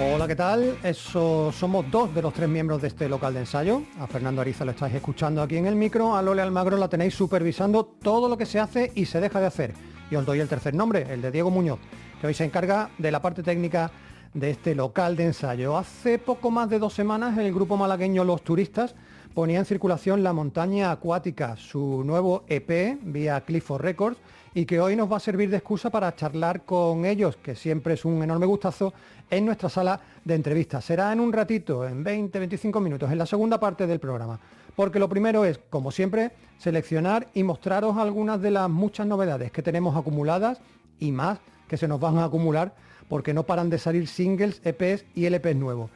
Hola, ¿qué tal? Eso, somos dos de los tres miembros de este local de ensayo. A Fernando Ariza lo estáis escuchando aquí en el micro, a Lole Almagro la tenéis supervisando todo lo que se hace y se deja de hacer. Y os doy el tercer nombre, el de Diego Muñoz, que hoy se encarga de la parte técnica de este local de ensayo. Hace poco más de dos semanas el grupo malagueño Los Turistas ponía en circulación La Montaña Acuática, su nuevo EP vía Clifford Records, y que hoy nos va a servir de excusa para charlar con ellos, que siempre es un enorme gustazo, en nuestra sala de entrevistas. Será en un ratito, en 20-25 minutos, en la segunda parte del programa. Porque lo primero es, como siempre, seleccionar y mostraros algunas de las muchas novedades que tenemos acumuladas y más que se nos van a acumular porque no paran de salir singles, EPs y LPs nuevos.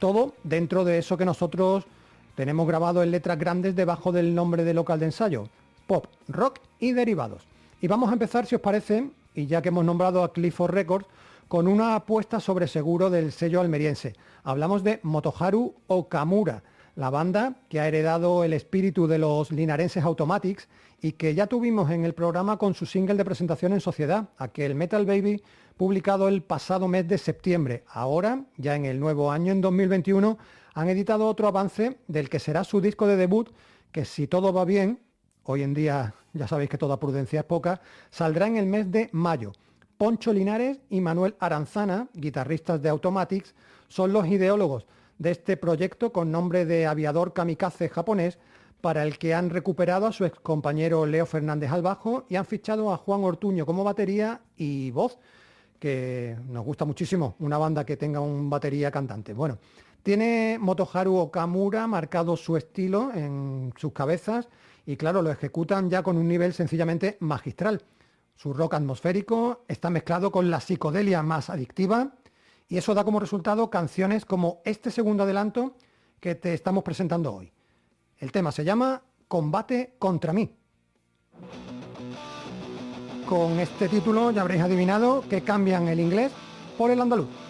Todo dentro de eso que nosotros tenemos grabado en letras grandes debajo del nombre de local de ensayo, pop, rock y derivados. Y vamos a empezar, si os parece, y ya que hemos nombrado a Clifford Records, con una apuesta sobre seguro del sello almeriense. Hablamos de Motoharu Okamura, la banda que ha heredado el espíritu de los linarenses Automatics y que ya tuvimos en el programa con su single de presentación en sociedad, aquel Metal Baby, publicado el pasado mes de septiembre. Ahora, ya en el nuevo año, en 2021, han editado otro avance del que será su disco de debut, que si todo va bien, hoy en día ya sabéis que toda prudencia es poca, saldrá en el mes de mayo. Poncho Linares y Manuel Aranzana, guitarristas de Automatics, son los ideólogos de este proyecto con nombre de aviador kamikaze japonés, para el que han recuperado a su ex compañero Leo Fernández al bajo y han fichado a Juan Ortuño como batería y voz, que nos gusta muchísimo, una banda que tenga un batería cantante. Bueno, tiene Motoharu Okamura marcado su estilo en sus cabezas y claro, lo ejecutan ya con un nivel sencillamente magistral. Su rock atmosférico está mezclado con la psicodelia más adictiva y eso da como resultado canciones como este segundo adelanto que te estamos presentando hoy. El tema se llama Combate contra mí. Con este título ya habréis adivinado que cambian el inglés por el andaluz.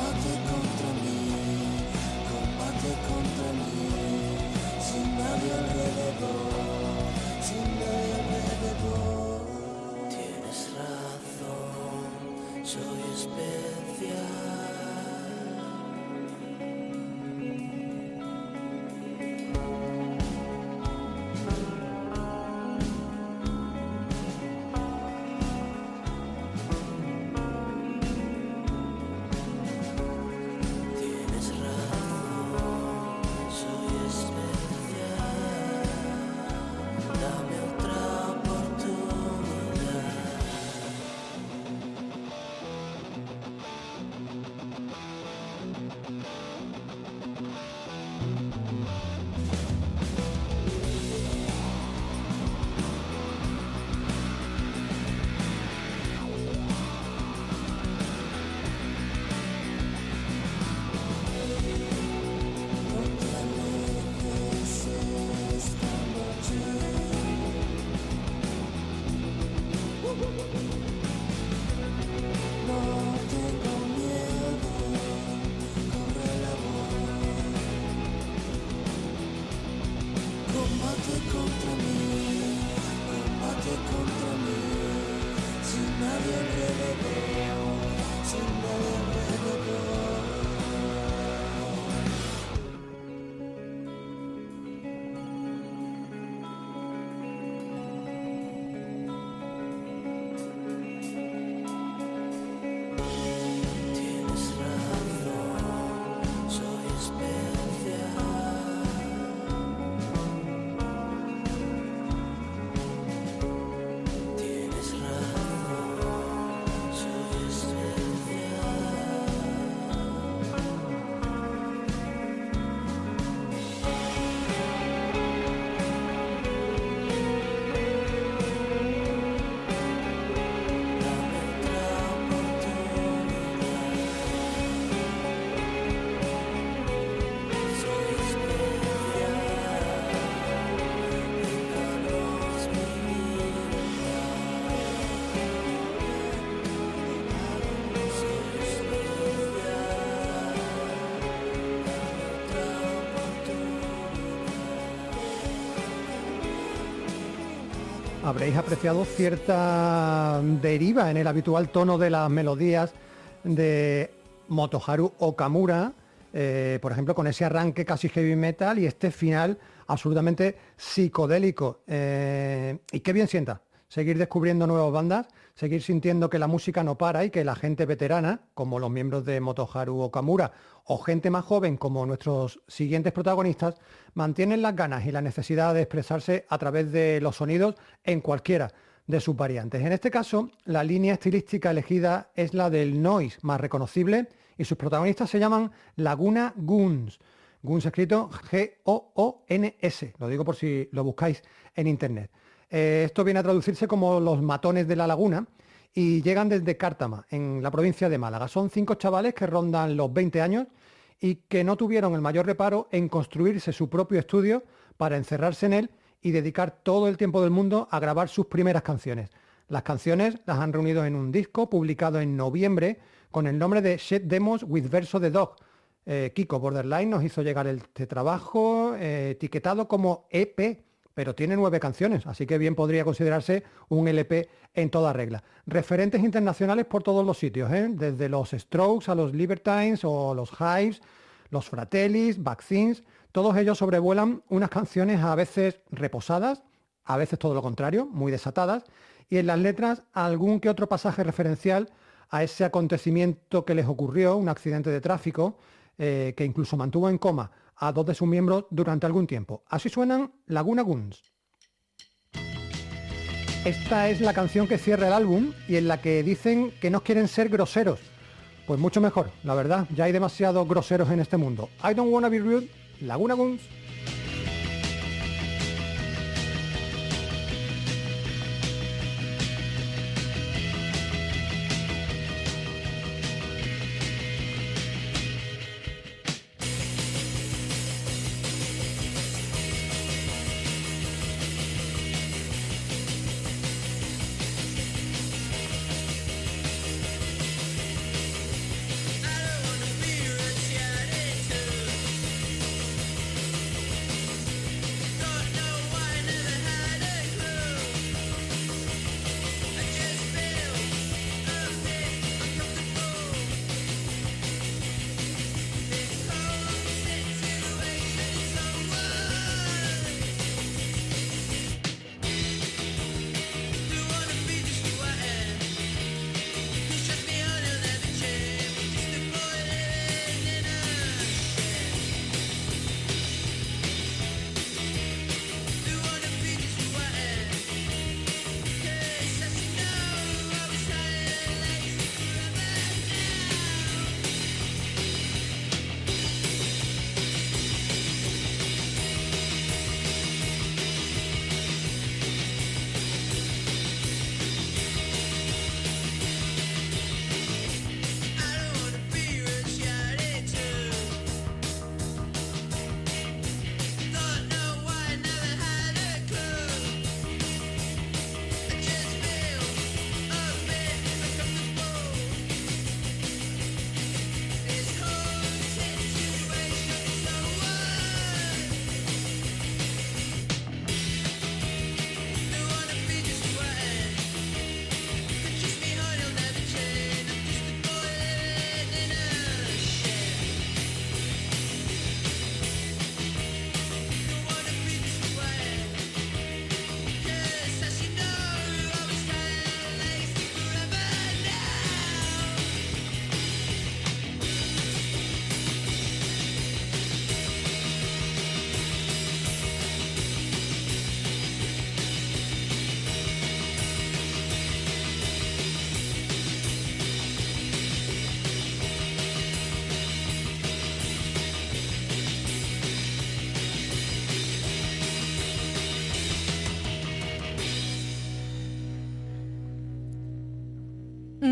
Combate contra mí, combate contra mí, sin nadie alrededor, sin nadie alrededor. Tienes razón, soy especial. Habréis apreciado cierta deriva en el habitual tono de las melodías de Motoharu Okamura, eh, por ejemplo, con ese arranque casi heavy metal y este final absolutamente psicodélico. Eh, y qué bien sienta seguir descubriendo nuevas bandas, seguir sintiendo que la música no para y que la gente veterana, como los miembros de Motoharu Okamura, o gente más joven como nuestros siguientes protagonistas, mantienen las ganas y la necesidad de expresarse a través de los sonidos en cualquiera de sus variantes. En este caso, la línea estilística elegida es la del noise más reconocible y sus protagonistas se llaman Laguna Goons. Goons escrito G-O-O-N-S, lo digo por si lo buscáis en internet. Eh, esto viene a traducirse como los matones de la laguna y llegan desde Cártama, en la provincia de Málaga. Son cinco chavales que rondan los 20 años y que no tuvieron el mayor reparo en construirse su propio estudio para encerrarse en él y dedicar todo el tiempo del mundo a grabar sus primeras canciones. Las canciones las han reunido en un disco publicado en noviembre con el nombre de Shed Demos with Verso de Dog. Eh, Kiko Borderline nos hizo llegar este trabajo eh, etiquetado como EP pero tiene nueve canciones, así que bien podría considerarse un LP en toda regla. Referentes internacionales por todos los sitios, ¿eh? desde los Strokes a los Libertines o los Hives, los Fratellis, Vaccines, todos ellos sobrevuelan unas canciones a veces reposadas, a veces todo lo contrario, muy desatadas, y en las letras algún que otro pasaje referencial a ese acontecimiento que les ocurrió, un accidente de tráfico, eh, que incluso mantuvo en coma a dos de sus miembros durante algún tiempo. Así suenan Laguna Guns. Esta es la canción que cierra el álbum y en la que dicen que no quieren ser groseros. Pues mucho mejor, la verdad, ya hay demasiados groseros en este mundo. I don't wanna be rude, Laguna Guns.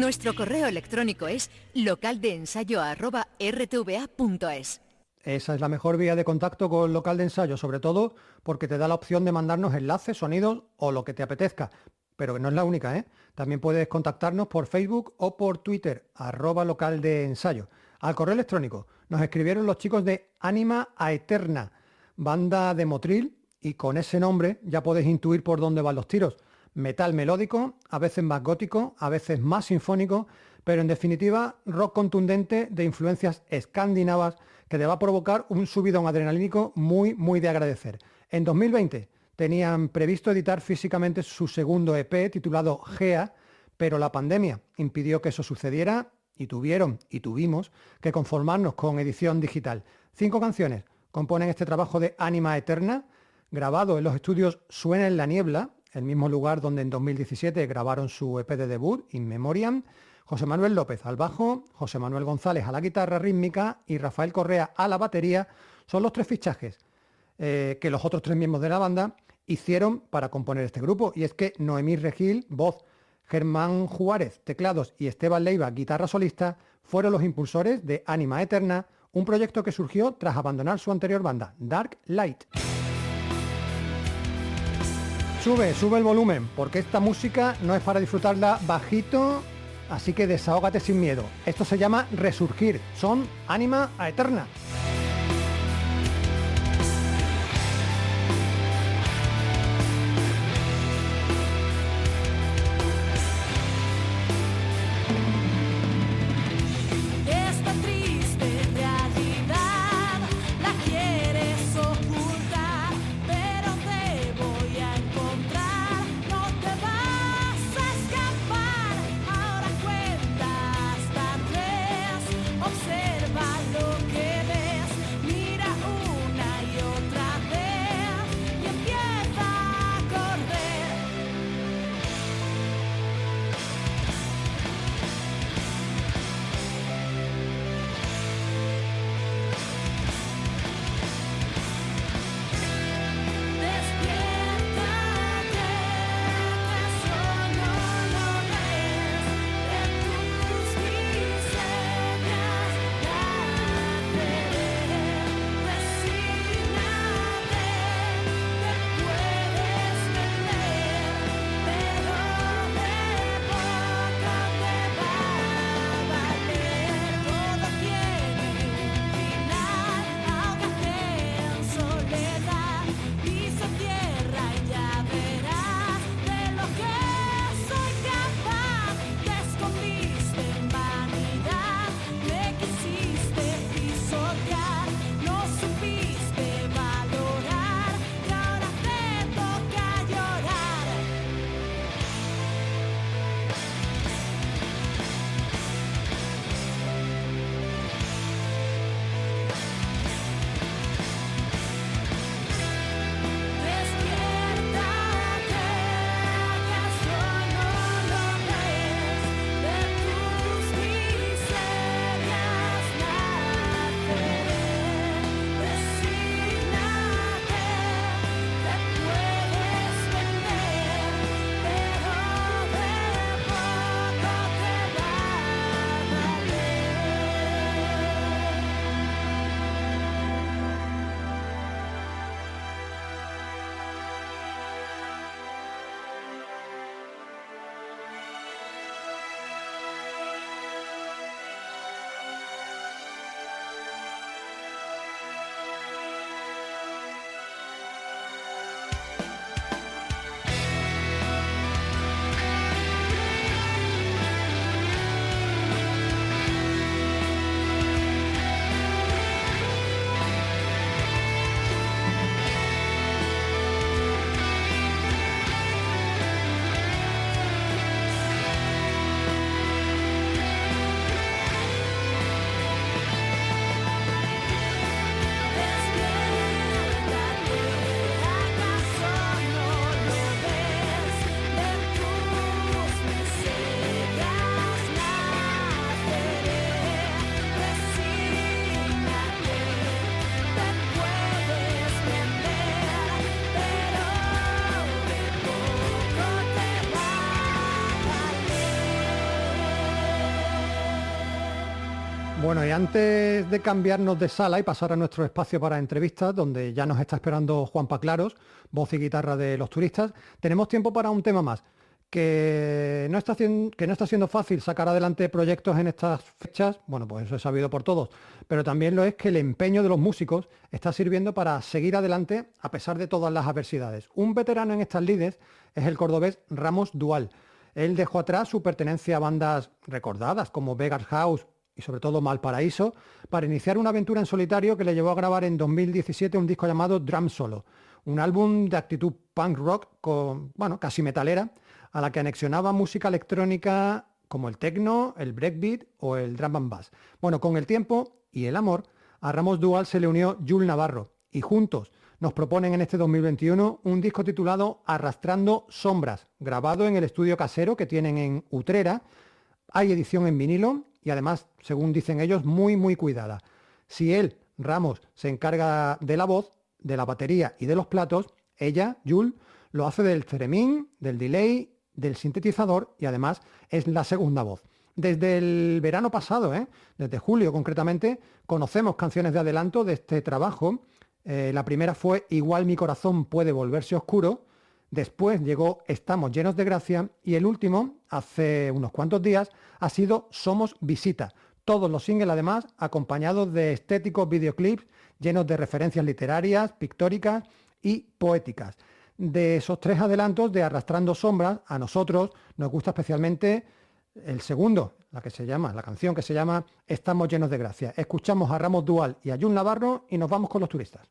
Nuestro correo electrónico es localdeensayo.rtva.es. Esa es la mejor vía de contacto con local de ensayo, sobre todo porque te da la opción de mandarnos enlaces, sonidos o lo que te apetezca. Pero no es la única, ¿eh? También puedes contactarnos por Facebook o por Twitter, arroba local de ensayo. Al correo electrónico nos escribieron los chicos de Anima a Eterna, banda de Motril, y con ese nombre ya puedes intuir por dónde van los tiros. Metal melódico, a veces más gótico, a veces más sinfónico, pero en definitiva rock contundente de influencias escandinavas que te va a provocar un subidón adrenalínico muy, muy de agradecer. En 2020 tenían previsto editar físicamente su segundo EP titulado GEA, pero la pandemia impidió que eso sucediera y tuvieron y tuvimos que conformarnos con edición digital. Cinco canciones componen este trabajo de Anima Eterna, grabado en los estudios Suena en la Niebla, el mismo lugar donde en 2017 grabaron su EP de debut, In Memoriam, José Manuel López al bajo, José Manuel González a la guitarra rítmica y Rafael Correa a la batería, son los tres fichajes eh, que los otros tres miembros de la banda hicieron para componer este grupo. Y es que Noemí Regil, voz, Germán Juárez, teclados y Esteban Leiva, guitarra solista, fueron los impulsores de Anima Eterna, un proyecto que surgió tras abandonar su anterior banda, Dark Light. Sube, sube el volumen, porque esta música no es para disfrutarla bajito, así que desahógate sin miedo. Esto se llama Resurgir, son Anima a Eterna. Bueno, y antes de cambiarnos de sala y pasar a nuestro espacio para entrevistas, donde ya nos está esperando Juan Paclaros, voz y guitarra de los turistas, tenemos tiempo para un tema más, que no está, que no está siendo fácil sacar adelante proyectos en estas fechas, bueno, pues eso es sabido por todos, pero también lo es que el empeño de los músicos está sirviendo para seguir adelante a pesar de todas las adversidades. Un veterano en estas lides es el cordobés Ramos Dual. Él dejó atrás su pertenencia a bandas recordadas como Vegas House y sobre todo Malparaíso para iniciar una aventura en solitario que le llevó a grabar en 2017 un disco llamado Drum Solo, un álbum de actitud punk rock con, bueno, casi metalera, a la que anexionaba música electrónica como el techno, el breakbeat o el drum and bass. Bueno, con el tiempo y el amor, a Ramos Dual se le unió Jul Navarro y juntos nos proponen en este 2021 un disco titulado Arrastrando Sombras, grabado en el estudio casero que tienen en Utrera. Hay edición en vinilo y además, según dicen ellos, muy muy cuidada. Si él, Ramos, se encarga de la voz, de la batería y de los platos, ella, Jul, lo hace del ceremín, del delay, del sintetizador y además es la segunda voz. Desde el verano pasado, ¿eh? desde julio concretamente, conocemos canciones de adelanto de este trabajo. Eh, la primera fue Igual mi corazón puede volverse oscuro. Después llegó Estamos llenos de gracia y el último, hace unos cuantos días, ha sido Somos Visita. Todos los singles además acompañados de estéticos videoclips llenos de referencias literarias, pictóricas y poéticas. De esos tres adelantos de Arrastrando Sombras, a nosotros nos gusta especialmente el segundo, la que se llama, la canción que se llama Estamos llenos de gracia. Escuchamos a Ramos Dual y a Jun Navarro y nos vamos con los turistas.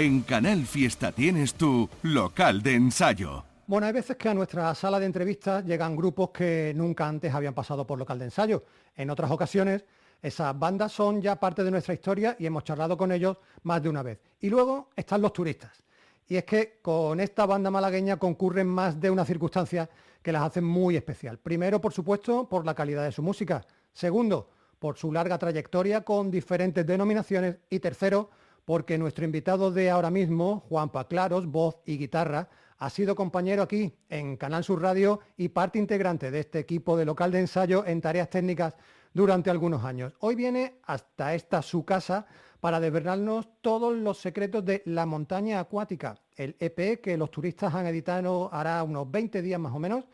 En Canal Fiesta tienes tu local de ensayo. Bueno, hay veces que a nuestra sala de entrevistas llegan grupos que nunca antes habían pasado por local de ensayo. En otras ocasiones Esas bandas son ya parte de nuestra historia y hemos charlado con ellos más de una vez. Y luego están los turistas. Y es que con esta banda malagueña concurren más de una circunstancia que las hacen muy especial. Primero, por supuesto, por la calidad de su música. Segundo, por su larga trayectoria con diferentes denominaciones. Y tercero, porque nuestro invitado de ahora mismo, Juan Paclaros, voz y guitarra, ha sido compañero aquí en Canal Sur Radio y parte integrante de este equipo de local de ensayo en tareas técnicas durante algunos años. Hoy viene hasta esta su casa para desvelarnos todos los secretos de La Montaña Acuática, el EP que los turistas han editado hará unos 20 días más o menos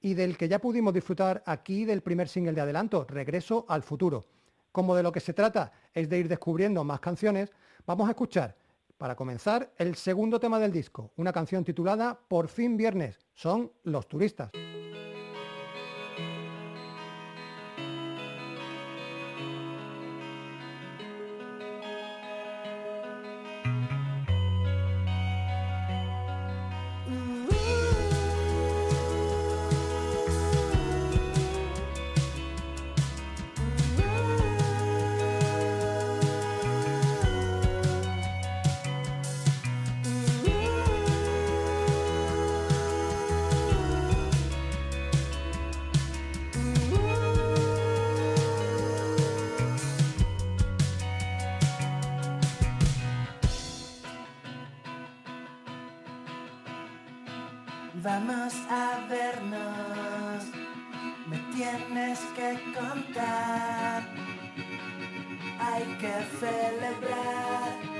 y del que ya pudimos disfrutar aquí del primer single de adelanto, Regreso al Futuro. Como de lo que se trata es de ir descubriendo más canciones, vamos a escuchar, para comenzar, el segundo tema del disco, una canción titulada Por fin viernes, son Los Turistas. Vamos a vernos, me tienes que contar, hay que celebrar.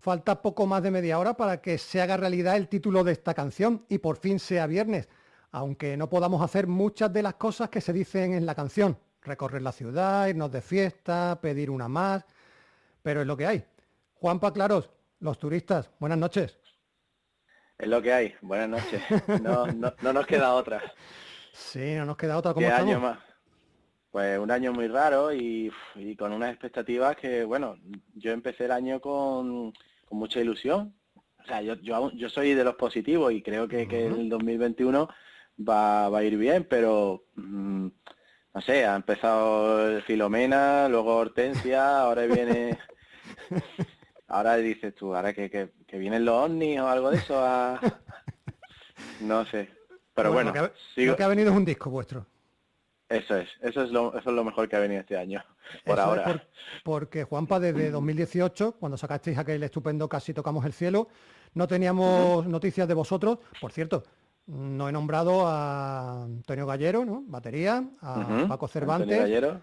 Falta poco más de media hora para que se haga realidad el título de esta canción y por fin sea viernes, aunque no podamos hacer muchas de las cosas que se dicen en la canción. Recorrer la ciudad, irnos de fiesta, pedir una más, pero es lo que hay. Juanpa Claros, los turistas, buenas noches. Es lo que hay. Buenas noches. No, no, no nos queda otra. Sí, no nos queda otra. ¿Cómo ¿Qué estamos? año más? Pues un año muy raro y, y con unas expectativas que, bueno, yo empecé el año con, con mucha ilusión. O sea, yo, yo, yo soy de los positivos y creo que, que el 2021 va, va a ir bien, pero mm, no sé, ha empezado Filomena, luego Hortensia, ahora viene... Ahora dices tú, ahora que, que, que vienen los ovnis o algo de eso, a- no sé. Pero bueno, lo, que ha, sigo- lo que ha venido es un disco vuestro. Eso es, eso es lo, eso es lo mejor que ha venido este año, por Eso ahora. por- porque Juanpa, desde 2018, cuando sacasteis aquel estupendo Casi tocamos el cielo, no teníamos noticias de vosotros. Por cierto, no he nombrado a Antonio Gallero, ¿no? Batería, a Paco Antonio Cervantes, Gallero.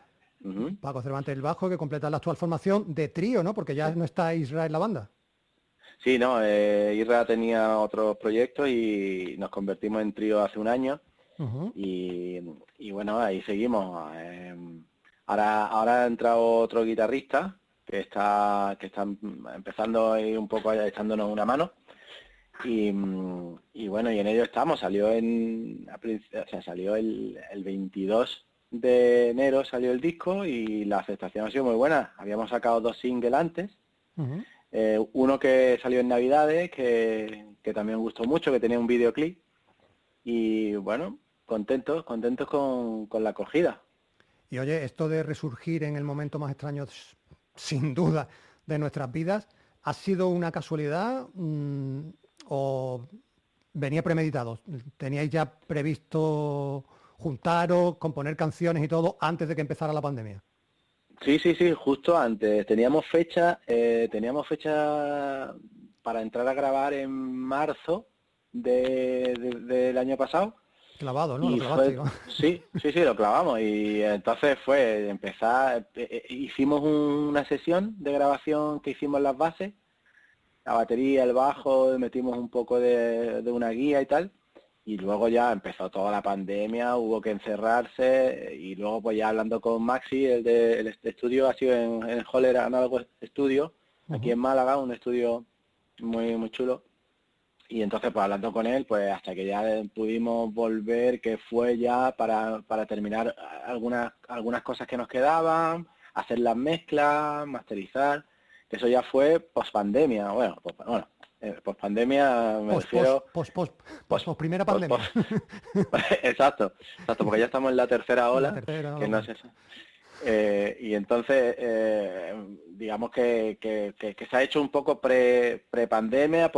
Paco Cervantes el bajo, que completa la actual formación de trío, ¿no? Porque ya no está Israel en la banda. Sí, no, eh, tenía otros proyectos y nos convertimos en trío hace un año y, y bueno, ahí seguimos. eh, ahora, ahora ha entrado otro guitarrista que está, que está empezando ahí un poco echándonos una mano. Y, y bueno, y en ello estamos. Salió en, o sea, salió el, el 22 de enero salió el disco y la aceptación ha sido muy buena. Habíamos sacado dos singles antes. Eh, uno que salió en Navidades, que, que también gustó mucho, que tenía un videoclip. Y bueno, contentos, contentos con, con la acogida. Y oye, esto de resurgir en el momento más extraño, sin duda, de nuestras vidas, ¿ha sido una casualidad mm, o venía premeditado? ¿Teníais ya previsto juntaros, componer canciones y todo antes de que empezara la pandemia? Sí, sí, sí, justo antes. Teníamos fecha, eh, teníamos fecha para entrar a grabar en marzo de- de- del año pasado. Clavado, ¿no? Lo Y clavaste, fue- ¿no? sí, sí, sí, lo clavamos. Y entonces fue empezar, eh, eh, hicimos una sesión de grabación que hicimos las bases, la batería, el bajo, metimos un poco de, de una guía y tal. Y luego ya empezó toda la pandemia, hubo que encerrarse y luego pues ya hablando con Maxi, el de el estudio ha sido en, en Holler Análogo Studio, aquí en Málaga, un estudio muy muy chulo. Y entonces, pues hablando con él, pues hasta que ya pudimos volver, que fue ya para, para terminar algunas, algunas cosas que nos quedaban, hacer las mezclas, masterizar, que eso ya fue post pandemia. Bueno, pues, bueno, post pandemia me Pos, refiero. pos, pos, pos, Pos- pos primera pandemia. exacto, exacto, porque ya estamos en la tercera ola, La tercera que no es esa. Eh, y entonces, eh, digamos que, que- que- que se ha hecho un poco pre, pre-pandemia,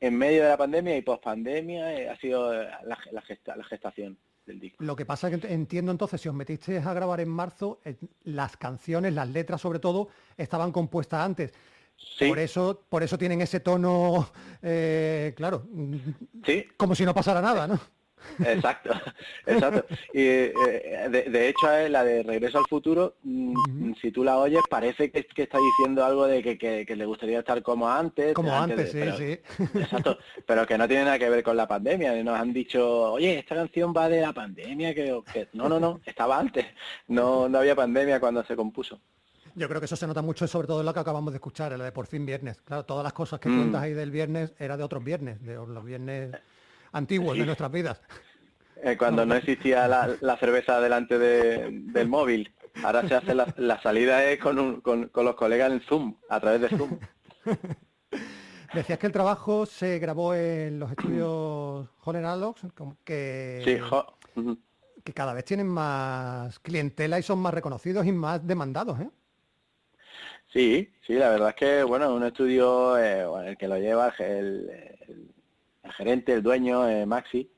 en, medio de la pandemia y post-pandemia eh, ha sido la, la gesta- la gestación del disco. Lo que pasa es que entiendo entonces, si os metisteis a grabar en marzo, eh, las canciones, las letras sobre todo, estaban compuestas antes. Sí, Por eso, por eso tienen ese tono, claro, sí, como si no pasara nada, ¿no? Exacto, exacto. Y eh, de, de hecho eh, la de Regreso al Futuro, mm, si tú la oyes parece que, que está diciendo algo de que, que- que le gustaría estar como antes. Como antes, de- sí, pero- sí. Exacto, pero que no tiene nada que ver con la pandemia. Nos han dicho, oye, esta canción va de la pandemia, que, que- no, no, no, estaba antes. No, no había pandemia cuando se compuso. Yo creo que eso se nota mucho, sobre todo en lo que acabamos de escuchar, en la de por fin viernes. Claro, todas las cosas que Mm. cuentas ahí del viernes era de otros viernes, de los viernes antiguos de nuestras vidas. Eh, cuando no existía la, la cerveza delante de- del móvil. Ahora se hace la, la salida es con, un- con, con los colegas en Zoom, a través de Zoom. Decías que el trabajo se grabó en los estudios Holler que, Sí, jo- que cada vez tienen más clientela y son más reconocidos y más demandados, ¿eh? sí, sí, la verdad es que, bueno, un estudio, eh, bueno, el que lo lleva, el, el- el gerente, el dueño, eh, Maxi,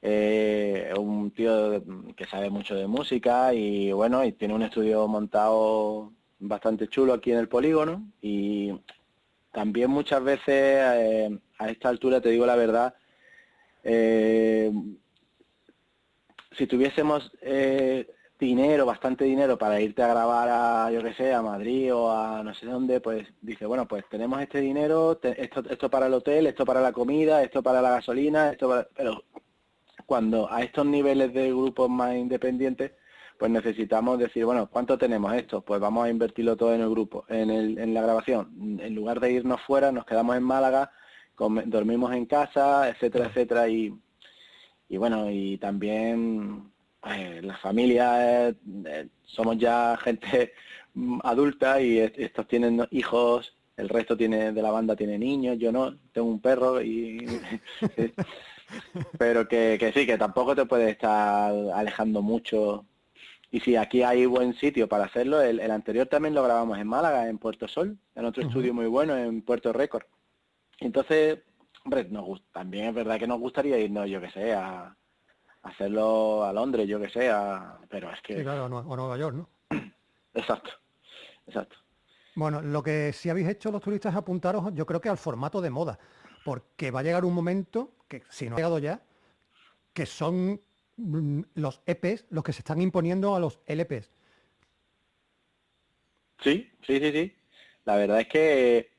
eh, un tío que sabe mucho de música y, bueno, y tiene un estudio montado bastante chulo aquí en el polígono y también muchas veces eh, a esta altura, te digo la verdad, eh, si tuviésemos dinero, bastante dinero para irte a grabar a, yo que sé, a Madrid o a no sé dónde, pues dice, bueno, pues tenemos este dinero, te- esto, esto para el hotel, esto para la comida, esto para la gasolina, esto para... Pero cuando a estos niveles de grupos más independientes, pues necesitamos decir, bueno, ¿cuánto tenemos esto? Pues vamos a invertirlo todo en el grupo, en, el, en la grabación. En lugar de irnos fuera, nos quedamos en Málaga, dormimos en casa, etcétera, etcétera, y, y bueno, y también pues, la familia, eh, eh, somos ya gente adulta y est- estos tienen hijos, el resto tiene de la banda tiene niños, yo no, tengo un perro y pero que, que sí, que tampoco te puedes estar alejando mucho. Y si aquí hay buen sitio para hacerlo, el, el anterior también lo grabamos en Málaga, en Puerto Sol, en otro estudio muy bueno, en Puerto Récord. Entonces, hombre, nos también es verdad que nos gustaría irnos, yo que sé, a hacerlo a Londres, yo que sé, a- pero es que... Sí, claro, o Nueva York, ¿no? Exacto, exacto. Bueno, lo que sí habéis hecho los turistas es apuntaros, yo creo que al formato de moda, porque va a llegar un momento, que si no ha llegado ya, que son mm, los EPs los que se están imponiendo a los LPs. Sí, sí, sí, sí. La verdad es que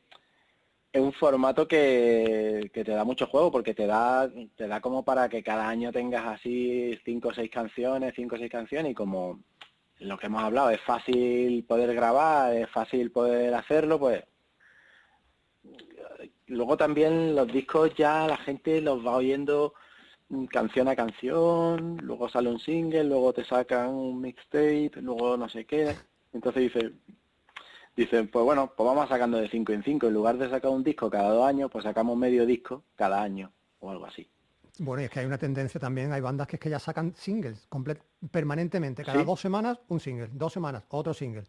es un formato que, que te da mucho juego porque te da, te da como para que cada año tengas así cinco o seis canciones, cinco o seis canciones y como lo que hemos hablado, es fácil poder grabar, es fácil poder hacerlo, pues luego también los discos ya la gente los va oyendo canción a canción, luego sale un single, luego te sacan un mixtape, luego no sé qué. Entonces dice, dicen, pues bueno, pues vamos sacando de 5 en 5. En lugar de sacar un disco cada dos años, pues sacamos medio disco cada año o algo así. Bueno, y es que hay una tendencia también, hay bandas que es que ya sacan singles permanentemente, cada Sí. dos semanas un single, dos semanas otro single.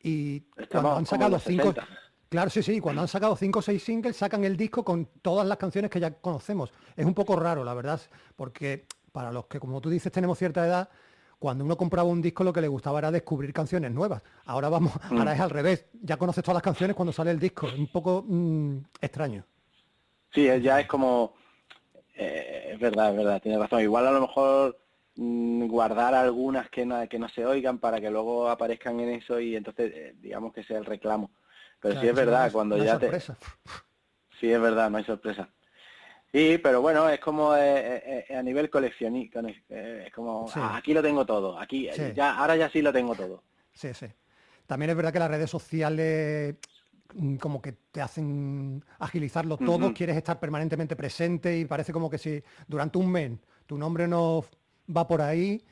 Y Estamos cuando han sacado cinco, 60. claro, sí, sí, cuando han sacado cinco o seis singles, sacan el disco con todas las canciones que ya conocemos. Es un poco raro, la verdad, porque para los que, como tú dices, tenemos cierta edad, cuando uno compraba un disco lo que le gustaba era descubrir canciones nuevas. Ahora vamos, Mm. ahora es al revés, ya conoces todas las canciones cuando sale el disco. Es un poco mm, extraño. Sí, ya es como, eh, es verdad, es verdad, tienes razón. Igual a lo mejor mm, guardar algunas que no, que no se oigan para que luego aparezcan en eso y entonces eh, digamos que sea el reclamo. Pero sí Claro, es si no, verdad, hay- cuando no hay ya te... Sí, es verdad, no hay sorpresa. Sí, pero bueno, es como eh, eh, eh, a nivel coleccionista, es como, Sí. "Ah, aquí lo tengo todo, aquí, Sí. ya, ahora ya sí lo tengo todo. Sí, sí. También es verdad que las redes sociales mm, como que te hacen agilizarlo todo, quieres estar permanentemente presente y parece como que si durante un mes tu nombre no va por ahí,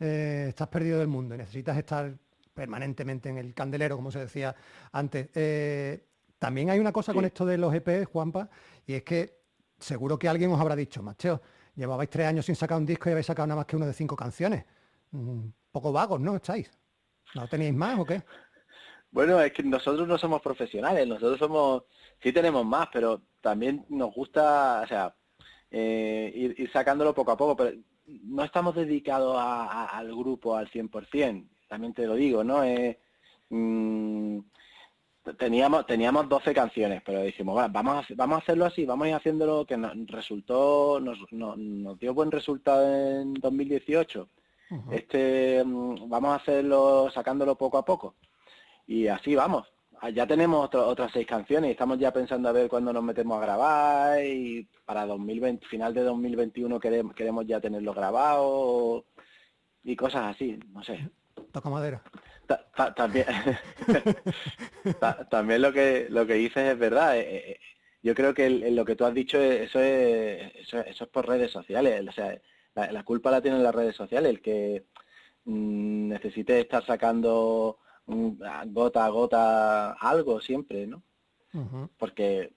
estás perdido del mundo y necesitas estar permanentemente en el candelero, como se decía antes. También hay una cosa con esto de los EP, Juanpa, y es que seguro que alguien os habrá dicho, macho, llevabais tres años sin sacar un disco y habéis sacado nada más que uno de cinco canciones. Mm, poco vagos, ¿no? ¿Estáis? ¿No tenéis más o qué? Bueno, es que nosotros no somos profesionales, nosotros somos, sí tenemos más, pero también nos gusta, o sea, eh, ir, sacándolo poco a poco, pero no estamos dedicados al grupo al 100%, también te lo digo, ¿no? Eh, mm, teníamos teníamos 12 canciones, pero dijimos, "Va, vamos a, vamos a hacerlo así, vamos a ir haciéndolo que nos resultó, nos, nos, nos dio buen resultado en 2018. Ujú. Este, mm, vamos a hacerlo sacándolo poco a poco. Y así vamos. Ah, Ya tenemos otro- otras seis canciones y estamos ya pensando a ver cuándo nos metemos a grabar y para 2020, final de 2021 queremos, queremos ya tenerlo grabado y cosas así, no sé. Toca madera. Ta- ta- también ta- también lo que lo que dices es verdad. eh, eh, yo creo que el- el- lo que tú has dicho es- eso es eso, eso es por redes sociales. O sea, la, la culpa la tienen las redes sociales. El que mm, necesite estar sacando mm, gota a gota algo siempre, ¿no? Porque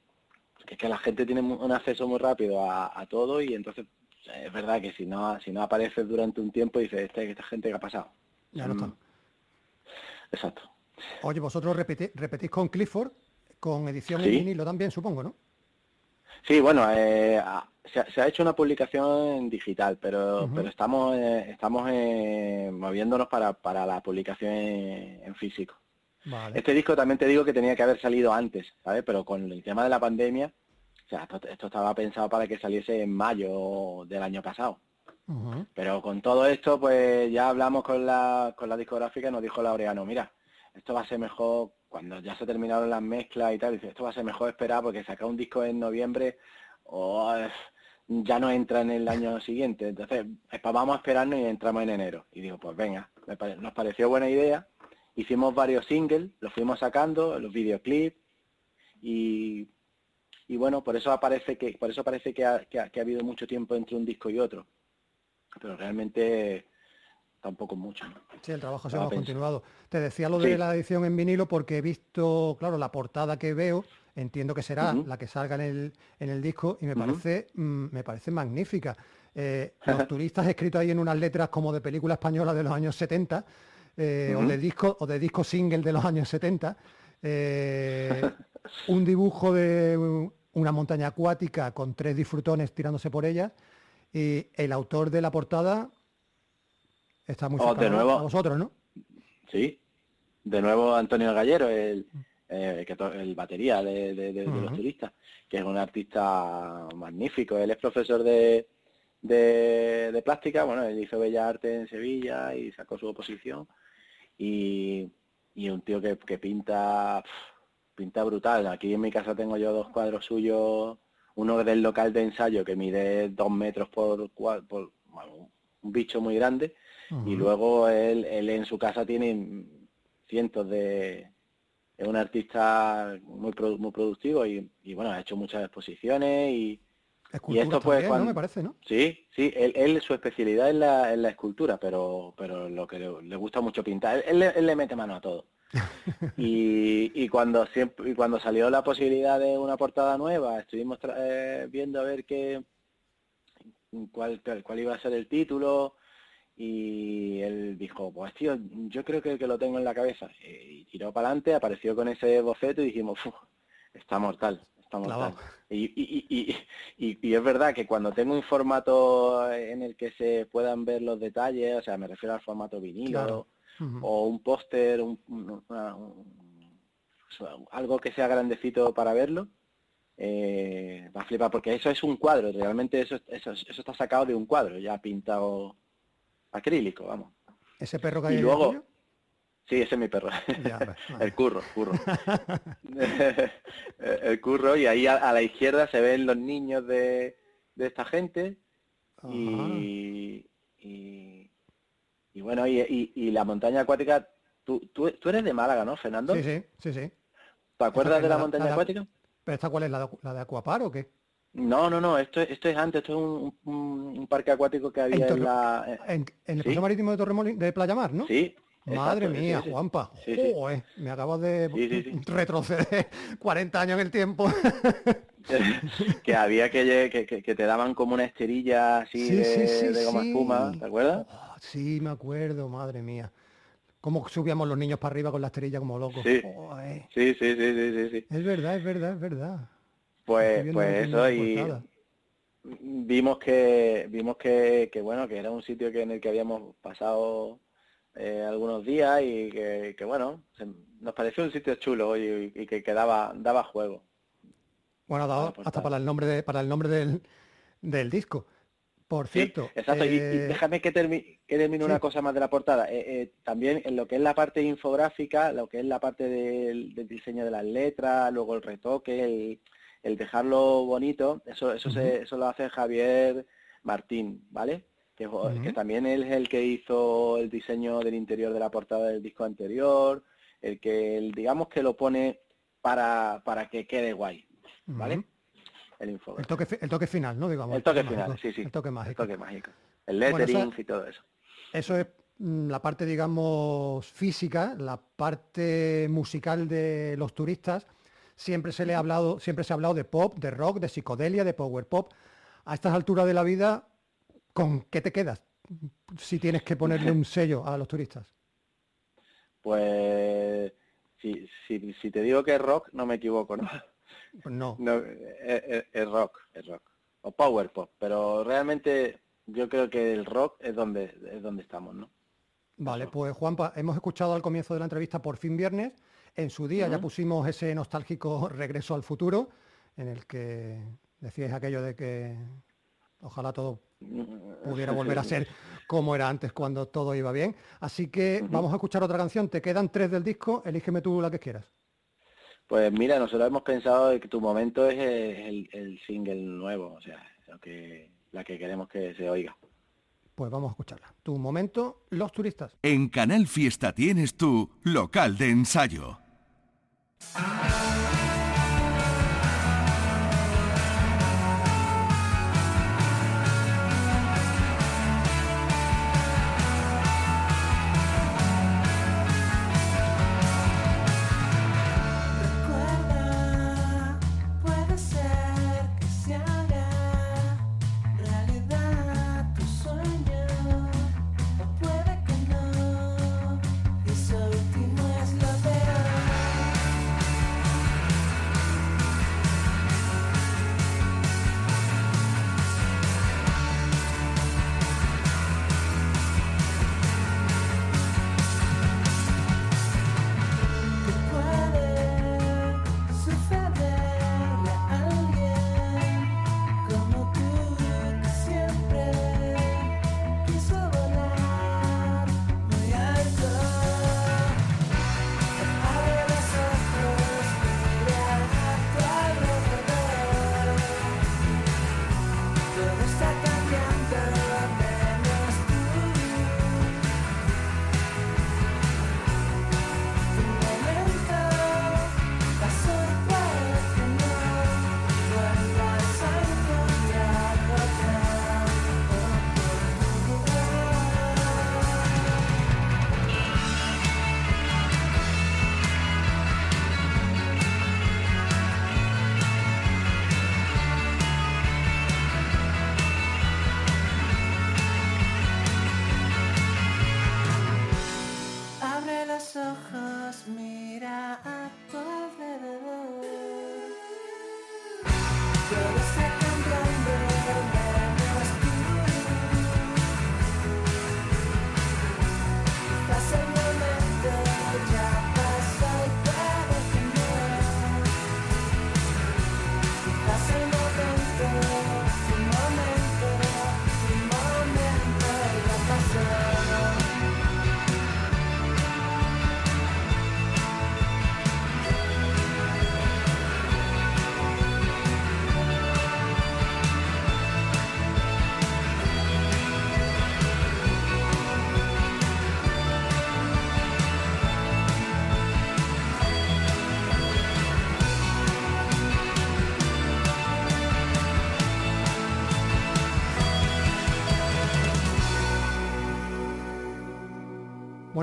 es que la gente tiene un acceso muy rápido a, a todo y entonces es verdad que si no si no apareces durante un tiempo dices este, esta gente que ha pasado. Ya no Mm. Exacto. Oye, vosotros repeti- repetís con Clifford, con edición en Sí. vinilo también, supongo, ¿no? Sí, bueno, eh, se, ha- se ha hecho una publicación en digital, pero, pero estamos eh, estamos eh, moviéndonos para, para la publicación en, en físico. Vale. Este disco también te digo que tenía que haber salido antes, ¿sabes? Pero con el tema de la pandemia, o sea, esto, esto estaba pensado para que saliese en mayo del año pasado. Pero con todo esto, pues ya hablamos con la, con la discográfica y nos dijo Laureano, mira, esto va a ser mejor cuando ya se terminaron las mezclas y tal, dice, esto va a ser mejor esperar porque sacar un disco en noviembre o eh, ya no entra en el año siguiente. Entonces, vamos a esperarnos y entramos en enero. Y digo, pues venga, nos pareció buena idea. Hicimos varios singles, los fuimos sacando, los videoclips y, bueno, por eso aparece que, por eso parece que ha- que ha habido mucho tiempo entre un disco y otro. Pero realmente tampoco mucho. ¿no? Sí, el trabajo se ha continuado. Te decía lo de la edición en vinilo porque he visto, claro, la portada que veo, entiendo que será la que salga en el, en el disco y me parece, mm, me parece magnífica. Eh, los turistas escritos ahí en unas letras como de película española de los años 70 eh, o de disco o de disco single de los años 70. eh, un dibujo de una montaña acuática con tres disfrutones tirándose por ella y el autor de la portada está muy Oh, de nuevo. a vosotros, ¿no? Sí, de nuevo Antonio Gallero, el, eh, que el batería de, de- de- de los turistas, que es un artista magnífico. Él es profesor de, de, plástica, bueno, él hizo Bellas Artes en Sevilla y sacó su oposición. Y, y un tío que, que pinta, pinta brutal. Aquí en mi casa tengo yo dos cuadros suyos, uno del local de ensayo que mide dos metros por, cua- por bueno, un bicho muy grande y luego él, él en su casa tiene cientos de... Es un artista muy, muy productivo y, y, bueno, ha hecho muchas exposiciones y Esculturas esto, pues, también, ¿no? Me parece, ¿no? sí, sí, él, él su especialidad es la, es la escultura, pero, pero lo que le, le gusta mucho pintar, él, él le- él le mete mano a todo. Y, y cuando siempre y cuando salió la posibilidad de una portada nueva, estuvimos eh, viendo a ver qué cuál, cuál, iba a ser el título y él dijo, pues tío, yo creo que, que lo tengo en la cabeza. Y tiró para adelante, apareció con ese boceto y dijimos, "Uf, está mortal, está mortal. Y, y, y, y, y- y es verdad que cuando tengo un formato en el que se puedan ver los detalles, o sea, me refiero al formato vinilo, Claro. O un póster, un- un- una- un- algo que sea grandecito para verlo, eh, va a flipar, porque eso es un cuadro, realmente eso, eso, eso está sacado de un cuadro, ya pintado acrílico, vamos. Ese perro que hay Y luego- tuyo, Sí, ese es mi perro. Ya, vale. el curro, curro. el curro, y ahí a, a la izquierda se ven los niños de, de esta gente, Ajá. y, y, y bueno, y, y- y la montaña acuática, tú, tú, tú eres de Málaga, ¿no, Fernando? Sí, sí, sí, sí. ¿Te acuerdas de la la- montaña la acuática? ¿Pero esta cuál es? ¿La de, la de Aquapar o qué? No, no, no, esto, esto es antes, esto es un, un- un parque acuático que había en, Torre- la... En, en el Sí. paseo marítimo de Torremolinos, de Playa Mar, ¿no? Sí. Madre exacto, mía, sí. Juanpa. Joder, me acabas de retroceder 40 años en el tiempo. que había que, que, que- te daban como una esterilla así Sí, de, de goma espuma, ¿te acuerdas? Sí, me acuerdo, madre mía. Cómo subíamos los niños para arriba con la esterilla como locos. Sí. Joder. Sí, sí, sí, sí, sí. Es verdad, es verdad, es verdad. Pues, pues eso y portada. vimos que vimos que, que bueno que era un sitio que en el que habíamos pasado eh, algunos días y que, que, bueno se- nos pareció un sitio chulo y, y que, que daba daba juego Bueno, dado hasta para el nombre de, para el nombre del, del disco. Por Sí, cierto. exacto. Y- Y, eh, déjame que, termi- que termine sí. una cosa más de la portada. Eh, eh, también en lo que es la parte infográfica, lo que es la parte del, del diseño de las letras, luego el retoque, el, el dejarlo bonito, eso eso se, eso lo hace Javier Martín, ¿vale? Que, también él es el que hizo el diseño del interior de la portada del disco anterior, el que digamos que lo pone para, para que quede guay, ¿vale? El el, toque, el toque final, ¿no? Digamos. El toque mágico, final, sí, sí. El toque mágico. El toque mágico. El Bueno, lettering y todo eso. Eso es mm, la parte, digamos, física, la parte musical de los turistas. Siempre se le ha hablado, siempre se ha hablado de pop, de rock, de psicodelia, de power pop. A estas alturas de la vida, ¿con qué te quedas? Si tienes que ponerle un sello a los turistas. Pues si, si, si te digo que es rock, no me equivoco, ¿no? No. no es, es- es rock, es rock. O power pop, pero realmente yo creo que el rock es donde, es donde estamos, ¿no? Vale, pues Juanpa, hemos escuchado al comienzo de la entrevista por fin viernes. En su día ya pusimos ese nostálgico regreso al futuro, en el que decíais aquello de que Ojalá todo pudiera volver a ser como era antes cuando todo iba bien. Así que vamos a escuchar otra canción. Te quedan tres del disco, elígeme tú la que quieras. Pues mira, nosotros hemos pensado de que tu momento es el, el single nuevo, o sea, lo que, la que queremos que se oiga. Pues vamos a escucharla. Tu momento, los turistas. En Canal Fiesta tienes tu local de ensayo.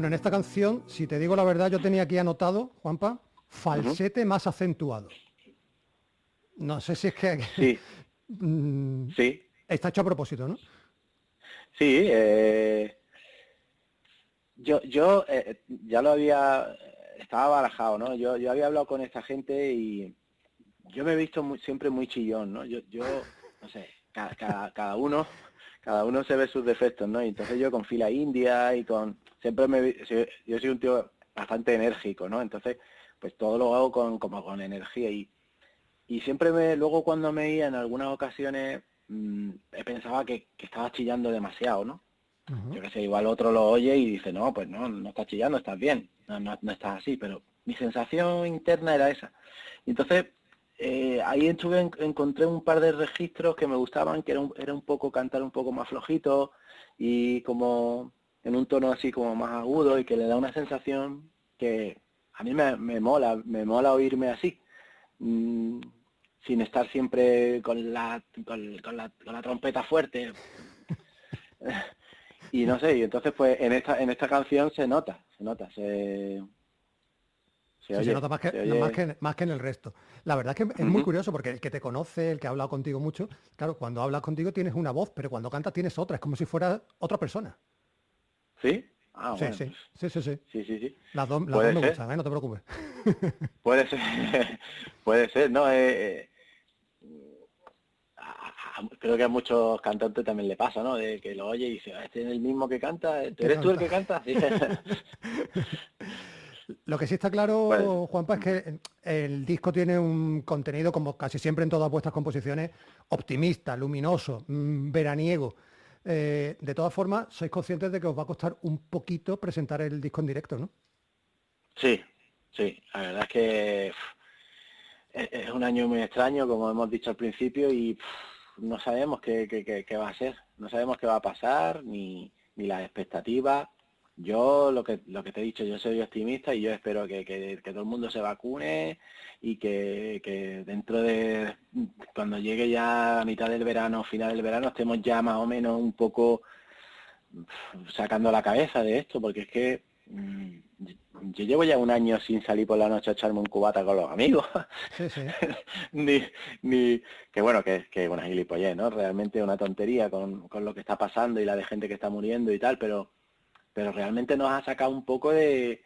Bueno, en esta canción, si te digo la verdad, yo tenía aquí anotado, Juanpa, falsete más acentuado. No sé si es que Sí, mm, sí, está hecho a propósito, ¿no? sí. eh, yo yo eh, ya lo había, estaba barajado, ¿no? Yo, yo había hablado con esta gente y yo me he visto muy- siempre muy chillón, ¿no? Yo, yo no sé, cada, cada, cada uno cada uno se ve sus defectos, ¿no? Y entonces yo con fila india y con siempre me yo soy un tío bastante enérgico, ¿no? Entonces, pues todo lo hago con como con energía y y siempre me luego cuando me iba en algunas ocasiones mm, he pensaba que, que estaba chillando demasiado, ¿no? Yo qué sé, igual otro lo oye y dice, no, pues no, no estás chillando, estás bien, no, no, no estás así, pero mi sensación interna era esa. Y entonces, eh, ahí estuve, en- encontré un par de registros que me gustaban, que era un, era un poco cantar un poco más flojito y como en un tono así como más agudo y que le da una sensación que a mí me, me mola, me mola oírme así. Mm, sin estar siempre con la, con, con la, con la trompeta fuerte. Y no sé, y entonces pues en esta, en esta canción se nota, se nota, se, oye, se nota más que, se más, que, más que en el resto. La verdad es que es muy curioso porque el que te conoce, el que ha hablado contigo mucho, claro, cuando hablas contigo tienes una voz, pero cuando cantas tienes otra, es como si fuera otra persona. ¿Sí? Ah, sí, bueno, sí, pues, sí, sí, sí. sí, sí, sí. Las dos, las Puede dos me ser. gustan, ¿eh? no te preocupes. Puede ser, puede ser, ¿no? Eh, eh, a- a- creo que a muchos cantantes también le pasa, ¿no? De que lo oye y dice, "Ah, este es el mismo que canta, ¿eres tú el que canta? Sí. Lo que sí está claro, Bueno. Juanpa, es que el disco tiene un contenido, como casi siempre en todas vuestras composiciones, optimista, luminoso, mm, veraniego. Eh, de todas formas, sois conscientes de que os va a costar un poquito presentar el disco en directo, ¿no? Sí, sí, la verdad es que uf, es, un año muy extraño, como hemos dicho al principio, y no sabemos qué, va a ser, no sabemos qué va a pasar, ni las expectativas. Yo lo que lo que te he dicho, yo soy optimista y yo espero que, que- que todo el mundo se vacune y que, que dentro de cuando llegue ya a mitad del verano, final del verano, estemos ya más o menos un poco sacando la cabeza de esto, porque es que mm, yo llevo ya un año sin salir por la noche a echarme un cubata con los amigos. Sí, sí. ni, ni, que bueno, que, que una gilipollez, ¿no? Realmente una tontería con, con lo que está pasando y la de gente que está muriendo y tal, pero, pero realmente nos ha sacado un poco de,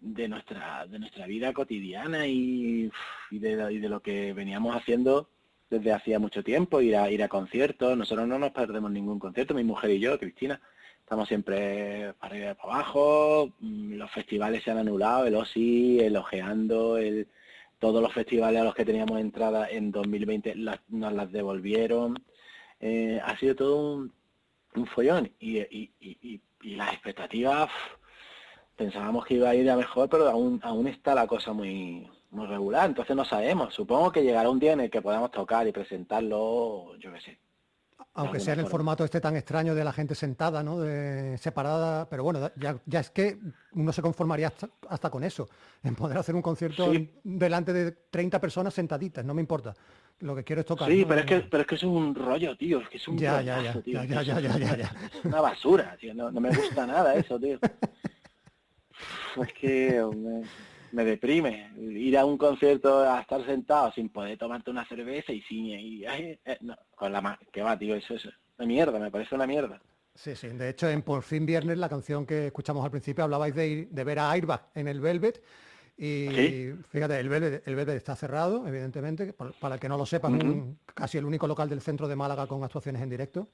de nuestra, de nuestra vida cotidiana y, y de, de lo que veníamos haciendo desde hacía mucho tiempo, ir a ir a conciertos, nosotros no nos perdemos ningún concierto, mi mujer y yo, Cristina, estamos siempre para arriba y para abajo, mm, los festivales se han anulado, el OSI, el Ojeando, el todos los festivales a los que teníamos entrada en 2020 las- nos las devolvieron. Eh, ha sido todo un, un follón y, y- y- las expectativas pensábamos que iba a ir a mejor, pero aún, aún está la cosa muy, muy regular, entonces no sabemos. Supongo que llegará un día en el que podamos tocar y presentarlo, yo qué sé. Aunque sea en el forma. formato este tan extraño de la gente sentada, ¿no? De, separada, pero bueno, ya, ya es que uno se conformaría hasta, hasta con eso, en poder hacer un concierto Sí. delante de 30 personas sentaditas, no me importa. Lo que quiero es tocar. Sí, ¿no? pero es que, pero es que es un rollo, tío, es que es un Ya, ya, rollazo, ya, tío, ya, ya, ya, ya, ya. Es una basura, tío, no, no me gusta nada eso, tío. Es que me, me deprime ir a un concierto a estar sentado sin poder tomarte una cerveza y sin y, ay, eh, no, con la que va, tío, eso es una mierda, me parece una mierda. Sí, sí. De hecho, en Por fin Viernes, la canción que escuchamos al principio, hablabais de, ir- de ver a Airbag en el Velvet. Y Sí. fíjate, el Velvet, el Velvet está cerrado, evidentemente. Para, el que no lo sepa, es un- casi el único local del centro de Málaga con actuaciones en directo.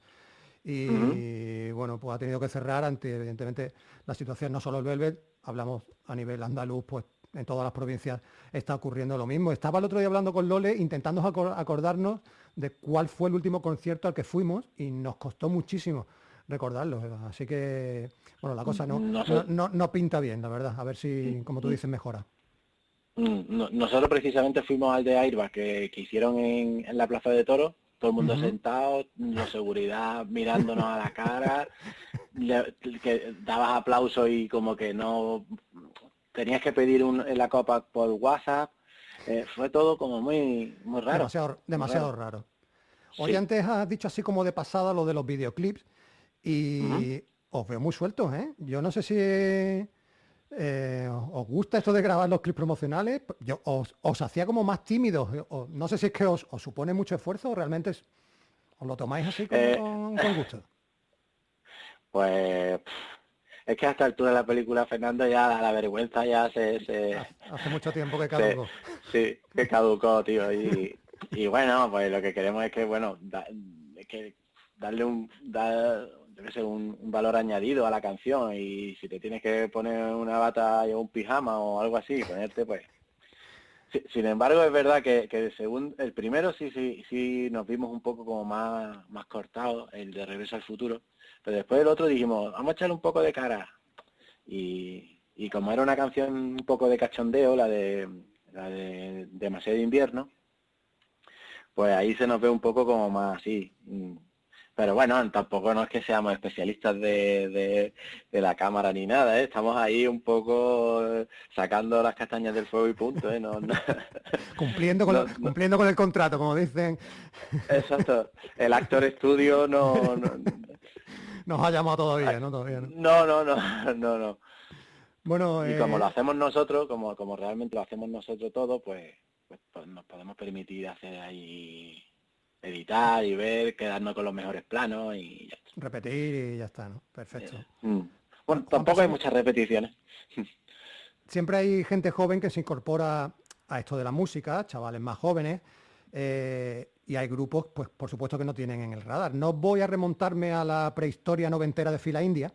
Y bueno, pues ha tenido que cerrar ante, evidentemente, la situación, no solo el Velvet, hablamos a nivel andaluz, pues en todas las provincias está ocurriendo lo mismo. Estaba el otro día hablando con Lole, intentando acor- acordarnos de cuál fue el último concierto al que fuimos y nos costó muchísimo recordarlo. Así que, bueno, la cosa no, sé. no, no- no pinta bien, la verdad. A ver si, como tú dices, mejora. Mm, no- nosotros precisamente fuimos al de Airbag que, que hicieron en, en la Plaza de Toros, todo el mundo sentado, la seguridad mirándonos a la cara, le- que dabas aplauso y como que no tenías que pedir un- la copa por WhatsApp, eh, fue todo como muy muy raro. Demasiado, demasiado raro. raro. Sí. antes has dicho así como de pasada lo de los videoclips y os veo muy sueltos, ¿eh? Yo no sé si eh, os gusta esto de grabar los clips promocionales. Yo os, os hacía como más tímidos. no sé si es que os, os supone mucho esfuerzo o realmente es- os lo tomáis así Eh, con, con gusto. Pues es que a esta altura de la película Fernando ya la, la vergüenza ya se, se, Hace mucho tiempo que Sí, caduco. sí, que caducó, tío. Y, y bueno, pues lo que queremos es que, bueno, da- es que darle un, dar, qué sé, un, valor añadido a la canción y si te tienes que poner una bata o un pijama o algo así, ponerte, pues... Si- Sin embargo, es verdad que, que según el primero sí, sí, sí nos vimos un poco como más, más cortados, el de Regreso al Futuro, pero después el otro dijimos, vamos a echarle un poco de cara. Y, y como era una canción un poco de cachondeo, la de la de Demasiado Invierno, pues ahí se nos ve un poco como más así. Pero bueno, tampoco no es que seamos especialistas de, de- de la cámara ni nada, ¿eh? estamos ahí un poco eh, sacando las castañas del fuego y punto. ¿eh? No- no- Cumpliendo con, no- cumpliendo con el contrato, como dicen, Exacto. El actor estudio no, no, nos ha llamado todavía, ¿no? Todavía, ¿no? no, no, no, no, no. Bueno, Y como eh, lo hacemos nosotros, como, como realmente lo hacemos nosotros todo, pues, pues, pues nos podemos permitir hacer ahí, editar y ver, quedarnos con los mejores planos y ya está. repetir y ya está, ¿no? Perfecto. Mm. Bueno, tampoco hay muchas repeticiones. Siempre hay gente joven que se incorpora a esto de la música, chavales más jóvenes, eh, y hay grupos, pues por supuesto que no tienen en el radar. No voy a remontarme a la prehistoria noventera de fila india,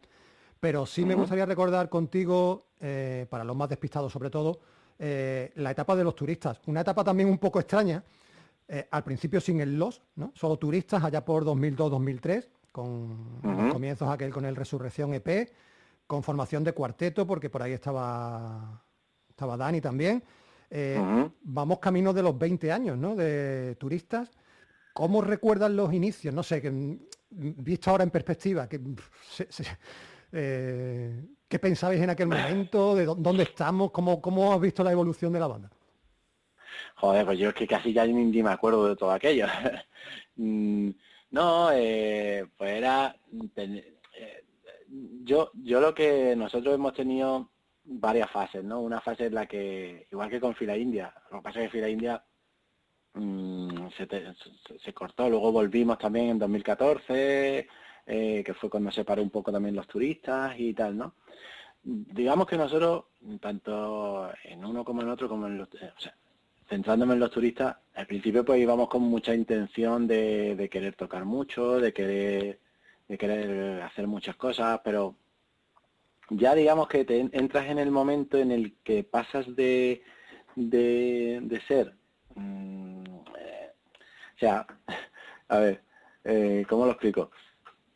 pero sí me gustaría recordar contigo, eh, para los más despistados sobre todo, eh, la etapa de los turistas. Una etapa también un poco extraña, eh, al principio sin el los, ¿no? Solo turistas allá por 2002-2003, con los comienzos aquel con el Resurrección EP, con formación de cuarteto, porque por ahí estaba, estaba Dani también. Eh. Vamos camino de los 20 años, ¿no? De turistas. ¿Cómo recuerdan los inicios? No sé, que mm, visto ahora en perspectiva, que, mm, se- se- eh, ¿qué pensabais en aquel momento? ¿De dó- dónde estamos? ¿Cómo, ¿Cómo has visto la evolución de la banda? Joder, pues yo es que casi ya ni, ni me acuerdo de todo aquello. Mm, no, eh, pues era... eh, yo, yo lo que nosotros hemos tenido varias fases, ¿no? Una fase en la que, igual que con Fila India, lo que pasa es que Fila India mm, se, te- se- cortó, luego volvimos también en 2014, eh, que fue cuando se paró un poco también los turistas y tal, ¿no? Digamos que nosotros, tanto en uno como en otro, como en los, eh, centrándome en los turistas, al principio pues íbamos con mucha intención de, querer tocar mucho, de querer, de querer hacer muchas cosas, pero ya digamos que te en- entras en el momento en el que pasas de, de, de ser, mm, eh, o sea, a ver, eh, ¿cómo lo explico?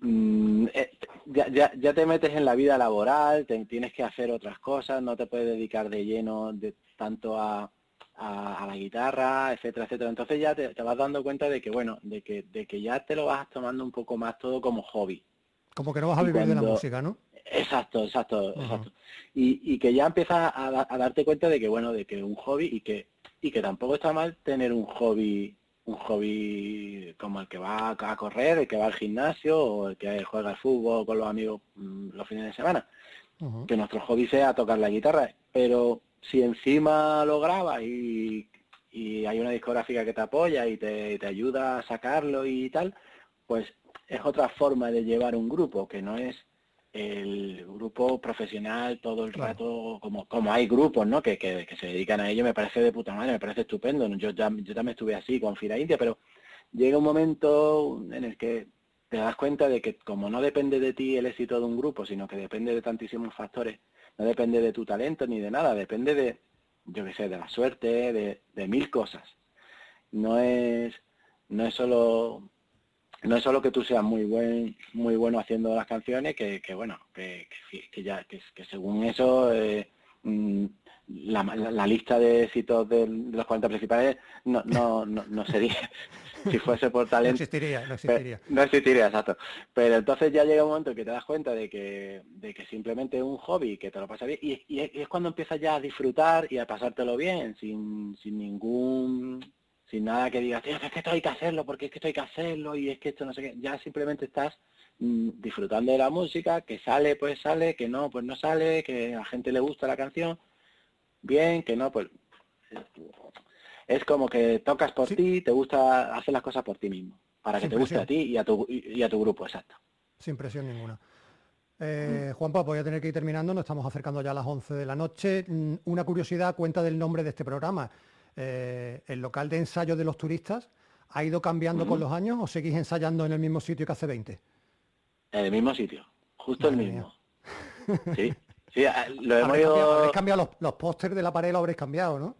Mm, eh, ya, ya, ya te metes en la vida laboral, te, tienes que hacer otras cosas, no te puedes dedicar de lleno de tanto a, a, a la guitarra, etcétera, etcétera. Entonces ya te, te vas dando cuenta de que, bueno, de que, de que ya te lo vas tomando un poco más todo como hobby. Como que no vas a vivir de la cuando- música, ¿no? Exacto, exacto, Ajá. exacto. Y, y que ya empiezas a, da- a darte cuenta de que, bueno, de que un hobby y que, y que tampoco está mal tener un hobby, un hobby como el que va a correr, el que va al gimnasio o el que juega al fútbol con los amigos mm, los fines de semana. Que nuestro hobby sea tocar la guitarra. Pero si encima lo grabas y, y hay una discográfica que te apoya y te, te ayuda a sacarlo y tal, pues es otra forma de llevar un grupo, que no es el grupo profesional todo el Claro. rato, como, como hay grupos, ¿no? Que, que, que se dedican a ello, me parece de puta madre, me parece estupendo. Yo, ya- yo también estuve así con Fira India, pero llega un momento en el que te das cuenta de que como no depende de ti el éxito de un grupo, sino que depende de tantísimos factores, no depende de tu talento ni de nada, depende de, yo qué sé, de la suerte, de, de mil cosas. No es, no es solo no es solo que tú seas muy buen muy bueno haciendo las canciones que, que bueno que, que, ya que, según eso eh, mm, la, la- la lista de éxitos del- de, los 40 principales no no no, no sería si fuese por No talento existiría, no Pe- existiría. No existiría, exacto. Pero entonces ya llega un momento en que te das cuenta de que, de que simplemente es un hobby, que te lo pasas bien, y, y es, y es cuando empiezas ya a disfrutar y a pasártelo bien, sin, sin ningún, sin nada que digas, "Tío, es que esto hay que hacerlo, porque es que esto hay que hacerlo, y es que esto no sé qué, ya simplemente estás mm, disfrutando de la música, que sale, pues sale, que no, pues no sale, que a la gente le gusta la canción, bien, que no, pues es como que tocas por Sí. ti, te gusta hacer las cosas por ti mismo, para que te guste a ti y a tu, y a tu grupo, exacto. Sin presión ninguna. Eh, Juanpa, voy a tener que ir terminando, nos estamos acercando ya a las 11 de la noche. Mm, Una curiosidad, cuenta del nombre de este programa. Eh, ¿El local de ensayo de los turistas ha ido cambiando con los años o seguís ensayando en el mismo sitio que hace 20? En el mismo sitio, justo el mismo. Sí, sí, lo hemos cambiado, ido... habréis cambiado los, los pósters de la pared, lo habréis cambiado, ¿no?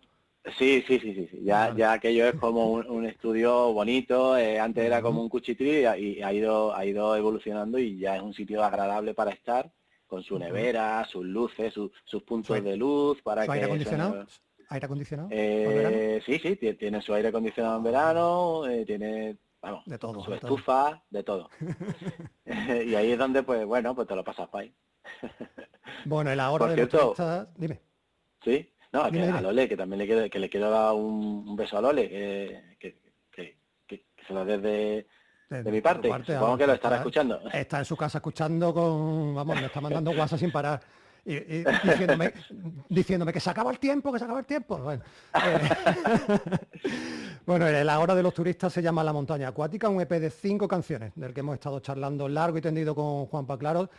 Sí, sí, sí, sí. Ya, ya aquello es como un, un estudio bonito, eh, antes era como un cuchitril y, ha- y ha ido, ha ido evolucionando y ya es un sitio agradable para estar, con su nevera, sus luces, su- sus puntos Su- de luz para ¿Su que aire acondicionado? ¿Aire acondicionado? ¿Para el? Eh, sí, sí, tie- tiene su aire acondicionado en verano, eh, tiene, vamos, De todo, su de todo. estufa, de todo. y ahí es donde, pues, bueno, pues te lo pasas guay. Bueno, en la hora por de cierto. Dime. Sí, no, que a Lole, que también le quiero, que le quiero dar un, un beso a Lole, eh, que, que, que- que se lo des de, mi parte. Supongo que lo estará está- escuchando. Está en su casa escuchando con, vamos, me está mandando WhatsApp sin parar. Y, y diciéndome, diciéndome que se acaba el tiempo, que se acaba el tiempo. Bueno, eh, bueno, eh, la hora de los turistas se llama La Montaña Acuática, un EP de cinco canciones, del que hemos estado charlando largo y tendido con Juanpa Claro,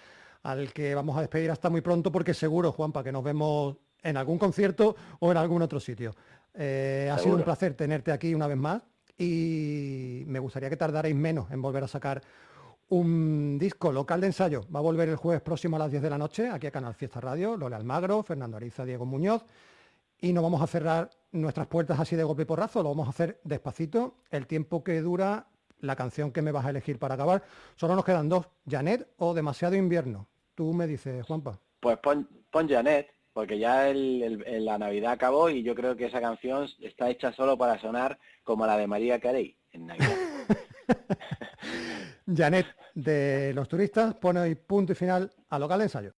al que vamos a despedir hasta muy pronto, porque seguro, Juanpa, que nos vemos en algún concierto o en algún otro sitio. Eh, ha sido un placer tenerte aquí una vez más y me gustaría que tardarais menos en volver a sacar un disco local de ensayo. Va a volver el jueves próximo a las 10 de la noche, aquí a Canal Fiesta Radio, Lola Almagro, Fernando Ariza, Diego Muñoz. Y no vamos a cerrar nuestras puertas así de golpe y porrazo, lo vamos a hacer despacito. El tiempo que dura la canción que me vas a elegir para acabar. Solo nos quedan dos, Janet o Demasiado Invierno. Tú me dices, Juanpa. Pues pon, pon Janet, porque ya el- la Navidad acabó y yo creo que esa canción está hecha solo para sonar como la de María Carey en Navidad. Janet de los turistas pone hoy punto y final a local ensayo.